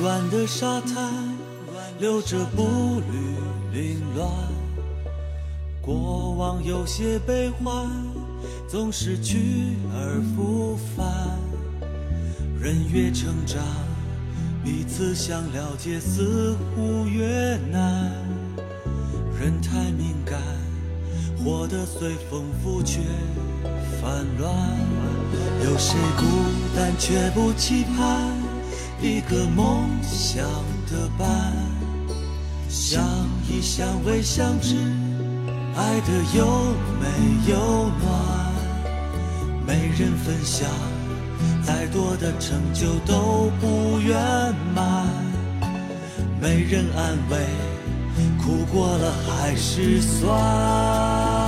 软的沙滩，留着步履凌乱。过往有些悲欢，总是去而复返。人越成长，彼此想了解似乎越难。人太敏感，活得随风拂却烦乱。有谁孤单却不期盼一个梦想的伴？相依相偎相知，爱得又美又暖。没人分享，再多的成就都不圆满。没人安慰，苦过了还是酸。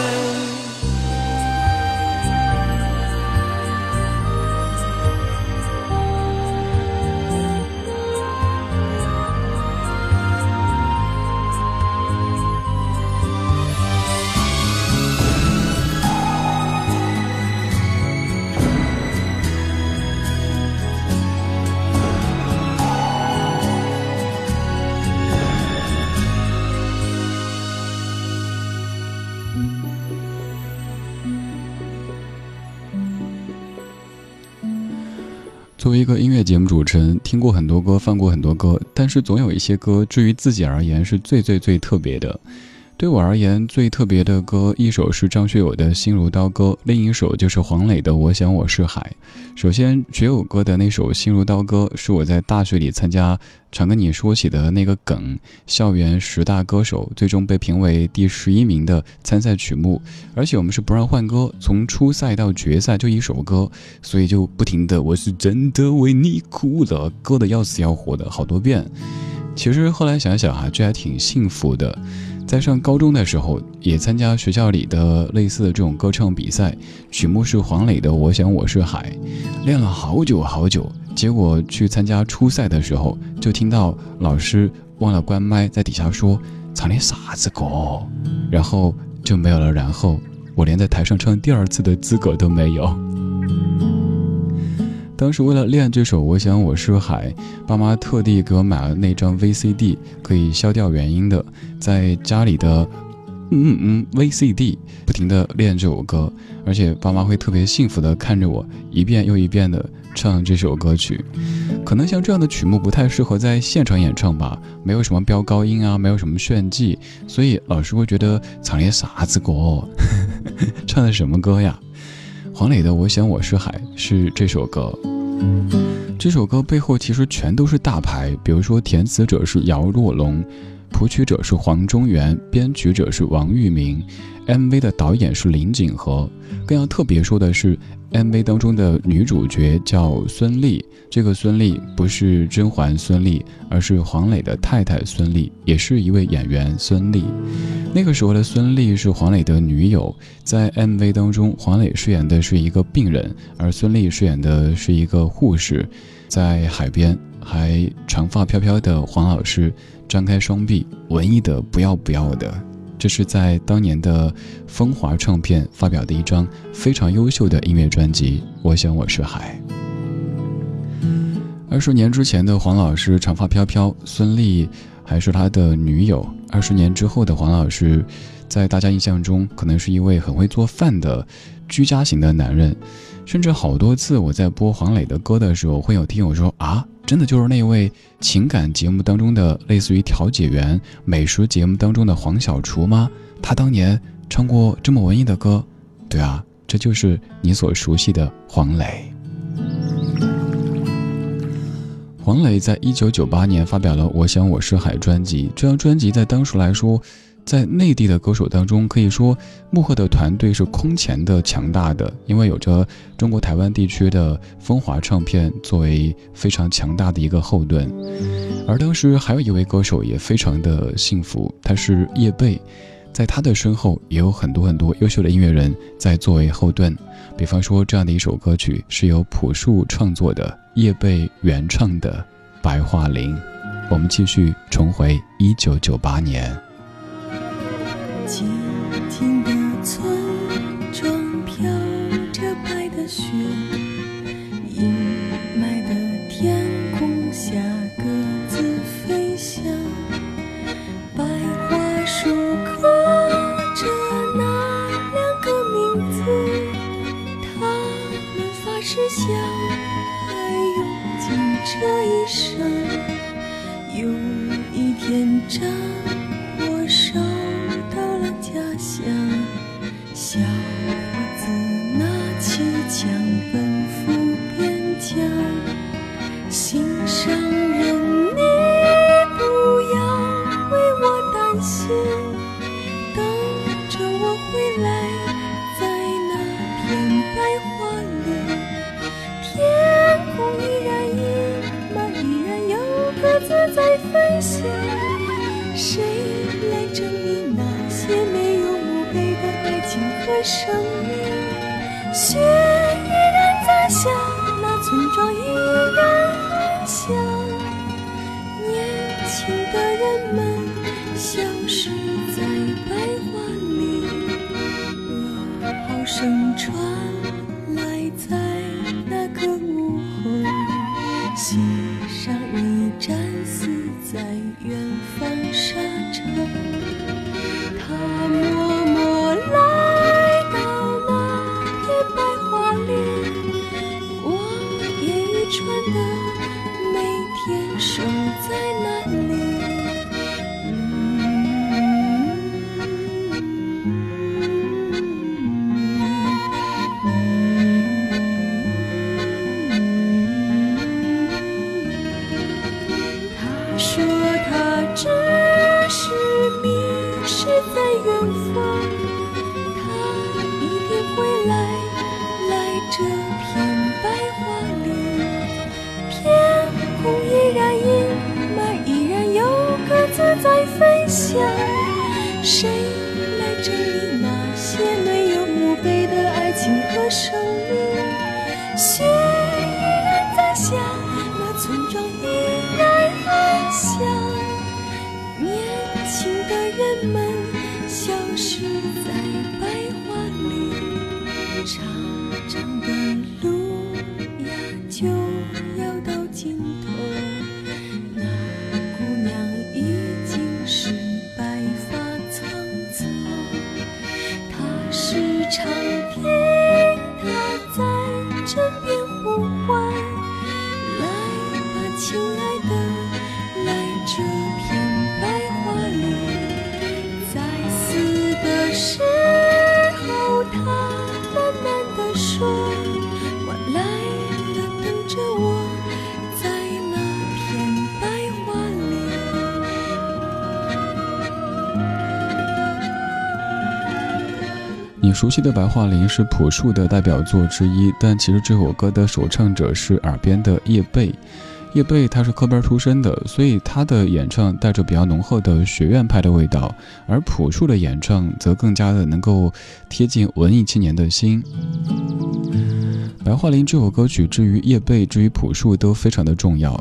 作为一个音乐节目主持人，听过很多歌，放过很多歌，但是总有一些歌，至于自己而言是最最最特别的。对我而言，最特别的歌，一首是张学友的《心如刀割》，另一首就是黄磊的《我想我是海》。首先，学友哥的那首《心如刀割》是我在大学里参加常跟你说起的那个梗——校园十大歌手，最终被评为第十一名的参赛曲目。而且我们是不让换歌，从初赛到决赛就一首歌，所以就不停的“我是真的为你哭了”，歌的要死要活的好多遍。其实后来想想啊，这还挺幸福的。在上高中的时候，也参加学校里的类似的这种歌唱比赛，曲目是黄磊的《我想我是海》，练了好久好久，结果去参加初赛的时候，就听到老师忘了关麦，在底下说：“唱的啥子歌？”然后就没有了，然后我连在台上唱第二次的资格都没有。当时为了练这首《我想我是海》，爸妈特地给我买了那张 VCD，可以消掉原音的，在家里的嗯嗯 VCD，不停的练这首歌，而且爸妈会特别幸福的看着我一遍又一遍的唱这首歌曲。可能像这样的曲目不太适合在现场演唱吧，没有什么飙高音啊，没有什么炫技，所以老师会觉得唱的啥子歌？唱的什么歌呀？黄磊的《我想我是海》是这首歌。这首歌背后其实全都是大牌，比如说填词者是姚若龙。谱曲者是黄中原，编曲者是王玉明，MV 的导演是林景和。更要特别说的是，MV 当中的女主角叫孙俪，这个孙俪不是甄嬛孙俪，而是黄磊的太太孙俪，也是一位演员孙俪。那个时候的孙俪是黄磊的女友，在 MV 当中，黄磊饰演的是一个病人，而孙俪饰演的是一个护士，在海边，还长发飘飘的黄老师。张开双臂，文艺的不要不要的，这是在当年的风华唱片发表的一张非常优秀的音乐专辑。我想我是海。二十年之前的黄老师长发飘飘，孙俪还是他的女友。二十年之后的黄老师，在大家印象中可能是一位很会做饭的居家型的男人。甚至好多次我在播黄磊的歌的时候，会有听友说啊。真的就是那位情感节目当中的类似于调解员、美食节目当中的黄小厨吗？他当年唱过这么文艺的歌，对啊，这就是你所熟悉的黄磊。黄磊在一九九八年发表了《我想我是海》专辑，这张专辑在当时来说。在内地的歌手当中，可以说幕后的团队是空前的强大的，因为有着中国台湾地区的风华唱片作为非常强大的一个后盾。而当时还有一位歌手也非常的幸福，他是叶蓓，在他的身后也有很多很多优秀的音乐人在作为后盾。比方说这样的一首歌曲是由朴树创作的，叶蓓原唱的《白桦林》。我们继续重回一九九八年。静是你熟悉的白桦林是朴树的代表作之一，但其实这首歌的首唱者是耳边的叶蓓。叶蓓他是科班出身的，所以他的演唱带着比较浓厚的学院派的味道，而朴树的演唱则更加的能够贴近文艺青年的心。白桦林这首歌曲，至于叶蓓，至于朴树都非常的重要。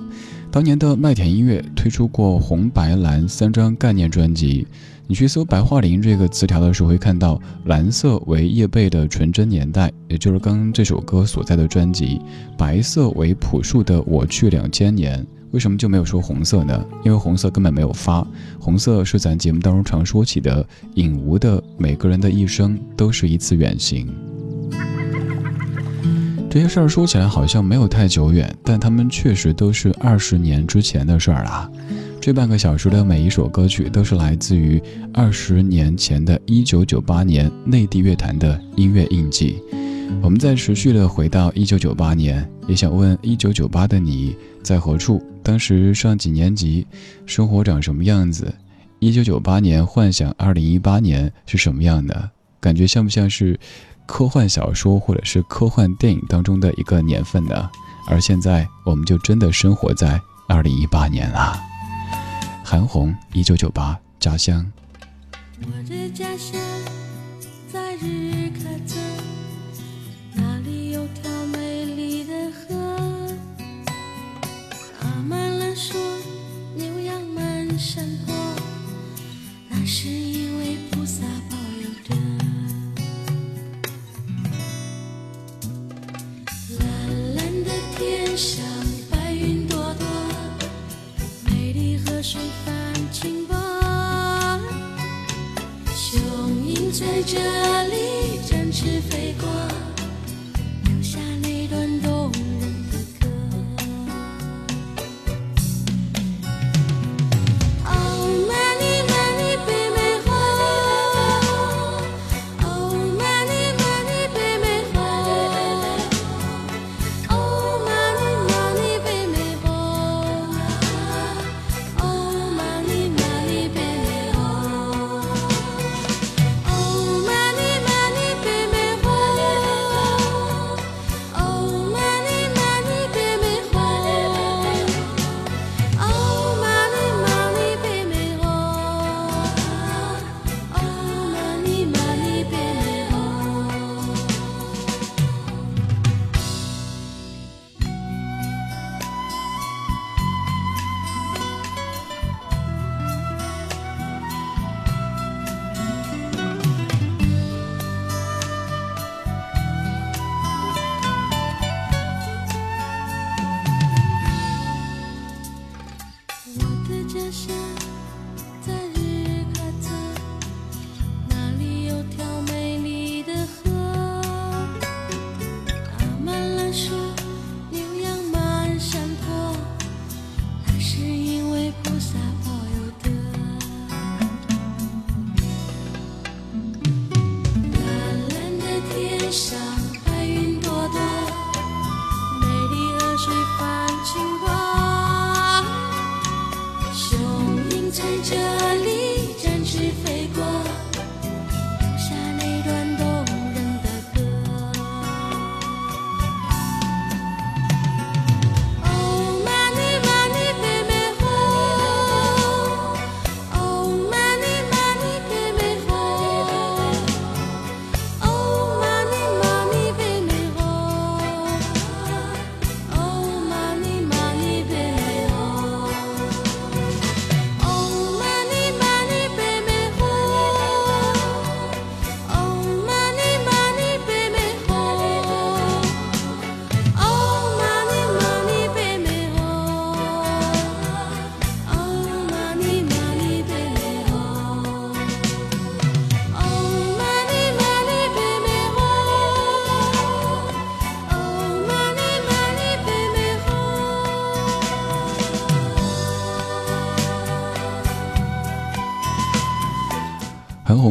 当年的麦田音乐推出过红、白、蓝三张概念专辑。你去搜“白桦林”这个词条的时候，会看到蓝色为叶蓓的纯真年代，也就是刚刚这首歌所在的专辑；白色为朴树的我去两千年。为什么就没有说红色呢？因为红色根本没有发。红色是咱节目当中常说起的影无的每个人的一生都是一次远行。这些事儿说起来好像没有太久远，但他们确实都是二十年之前的事儿啦。这半个小时的每一首歌曲都是来自于二十年前的一九九八年内地乐坛的音乐印记。我们在持续的回到一九九八年，也想问一九九八的你在何处？当时上几年级？生活长什么样子？一九九八年幻想二零一八年是什么样的？感觉像不像是科幻小说或者是科幻电影当中的一个年份呢？而现在，我们就真的生活在二零一八年了。韩红，一九九八，家乡。我的家乡在日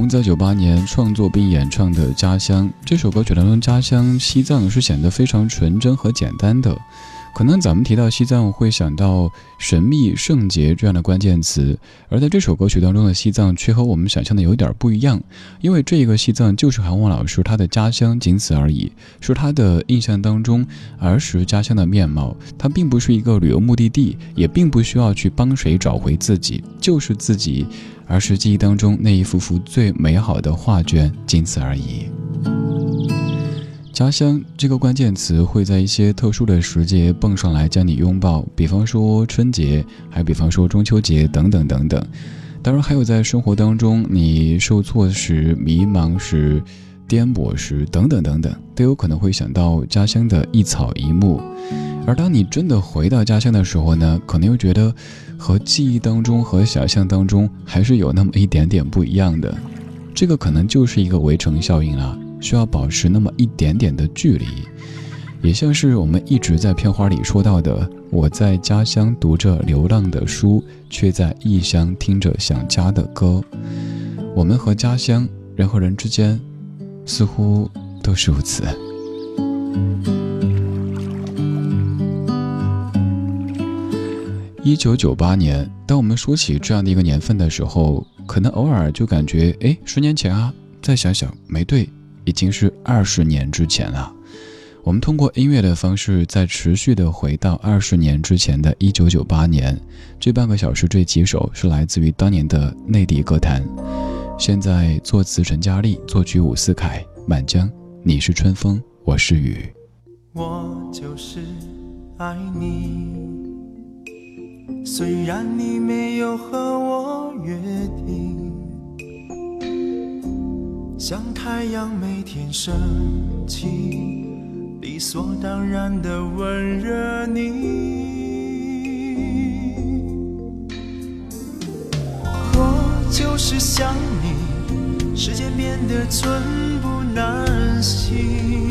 在九八年创作并演唱的《家乡》这首歌曲当中，家乡西藏是显得非常纯真和简单的。可能咱们提到西藏会想到神秘、圣洁这样的关键词，而在这首歌曲当中的西藏却和我们想象的有点不一样，因为这个西藏就是韩红老师他的家乡，仅此而已，是他的印象当中儿时家乡的面貌。它并不是一个旅游目的地，也并不需要去帮谁找回自己，就是自己儿时记忆当中那一幅幅最美好的画卷，仅此而已。家乡这个关键词会在一些特殊的时节蹦上来将你拥抱，比方说春节，还比方说中秋节等等等等。当然还有在生活当中你受挫时、迷茫时、颠簸时等等等等，都有可能会想到家乡的一草一木。而当你真的回到家乡的时候呢，可能又觉得和记忆当中和想象当中还是有那么一点点不一样的。这个可能就是一个围城效应了。需要保持那么一点点的距离，也像是我们一直在片花里说到的：“我在家乡读着流浪的书，却在异乡听着想家的歌。”我们和家乡，人和人之间，似乎都是如此。一九九八年，当我们说起这样的一个年份的时候，可能偶尔就感觉，哎，十年前啊，再想想没对。已经是二十年之前了。我们通过音乐的方式，在持续的回到二十年之前的一九九八年。这半个小时这几首是来自于当年的内地歌坛。现在作词陈嘉丽，作曲伍思凯，满江，你是春风，我是雨。我就是爱你，虽然你没有和我约定。像太阳每天升起，理所当然的温热你。我就是想你，时间变得寸步难行。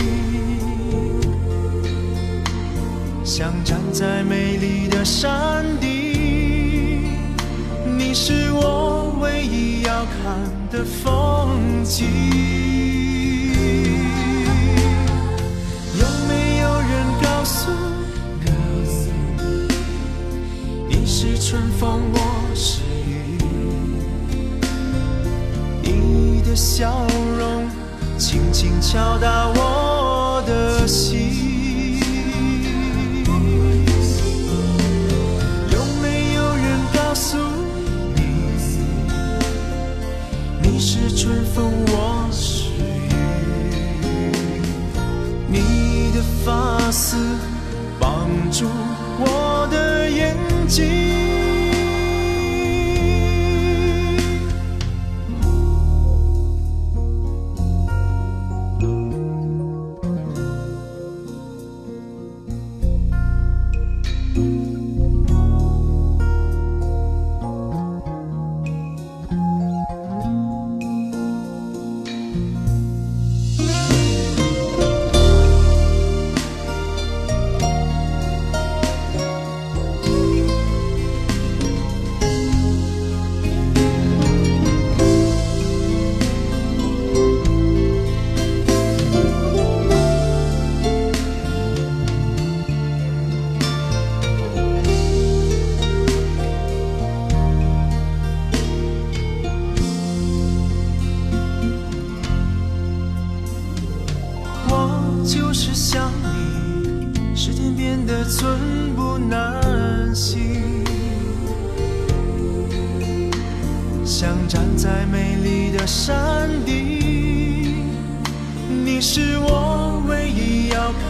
像站在美丽的山顶，你是我唯一要看。的风景，有没有人告诉你，你是春风，我是雨？你的笑容轻轻敲打我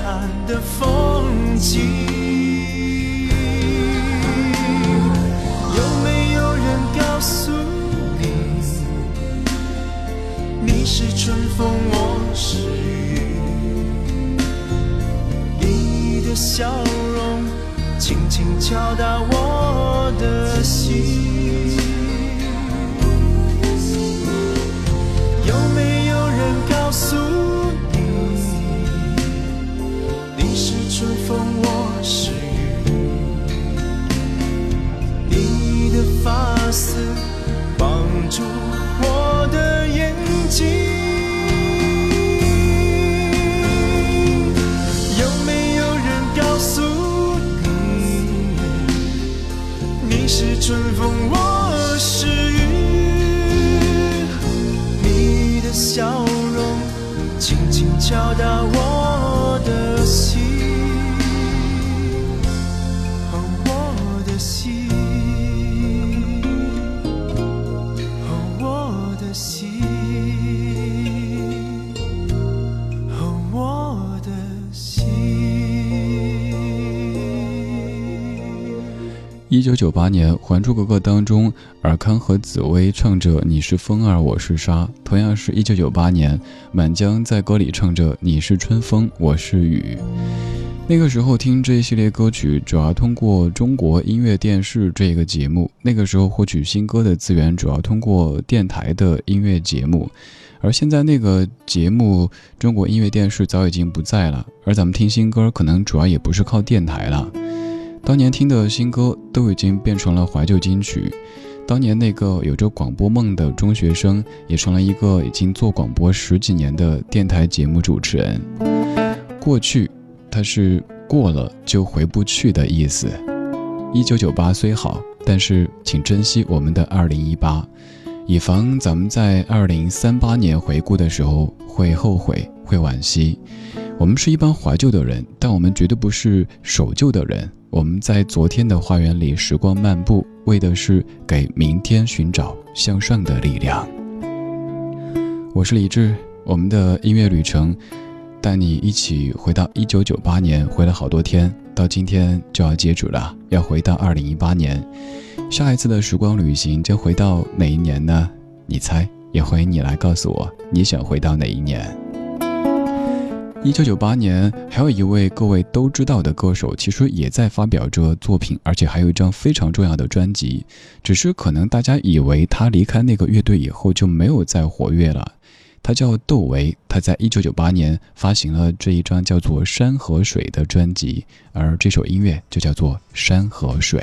看的风景。有没有人告诉你你是春风我是雨？你的笑容轻轻敲打我。春风。九九八年，《还珠格格》当中，尔康和紫薇唱着“你是风儿，我是沙”。同样是一九九八年，满江在歌里唱着“你是春风，我是雨”。那个时候听这一系列歌曲，主要通过中国音乐电视这个节目。那个时候获取新歌的资源，主要通过电台的音乐节目。而现在那个节目，中国音乐电视早已经不在了。而咱们听新歌，可能主要也不是靠电台了。当年听的新歌都已经变成了怀旧金曲，当年那个有着广播梦的中学生，也成了一个已经做广播十几年的电台节目主持人。过去，它是过了就回不去的意思。一九九八虽好，但是请珍惜我们的二零一八，以防咱们在二零三八年回顾的时候会后悔、会惋惜。我们是一帮怀旧的人，但我们绝对不是守旧的人。我们在昨天的花园里时光漫步，为的是给明天寻找向上的力量。我是李志，我们的音乐旅程带你一起回到一九九八年，回了好多天，到今天就要接主了，要回到二零一八年。下一次的时光旅行将回到哪一年呢？你猜？也欢迎你来告诉我，你想回到哪一年？一九九八年，还有一位各位都知道的歌手，其实也在发表着作品，而且还有一张非常重要的专辑。只是可能大家以为他离开那个乐队以后就没有再活跃了。他叫窦唯，他在一九九八年发行了这一张叫做《山和水》的专辑，而这首音乐就叫做《山和水》。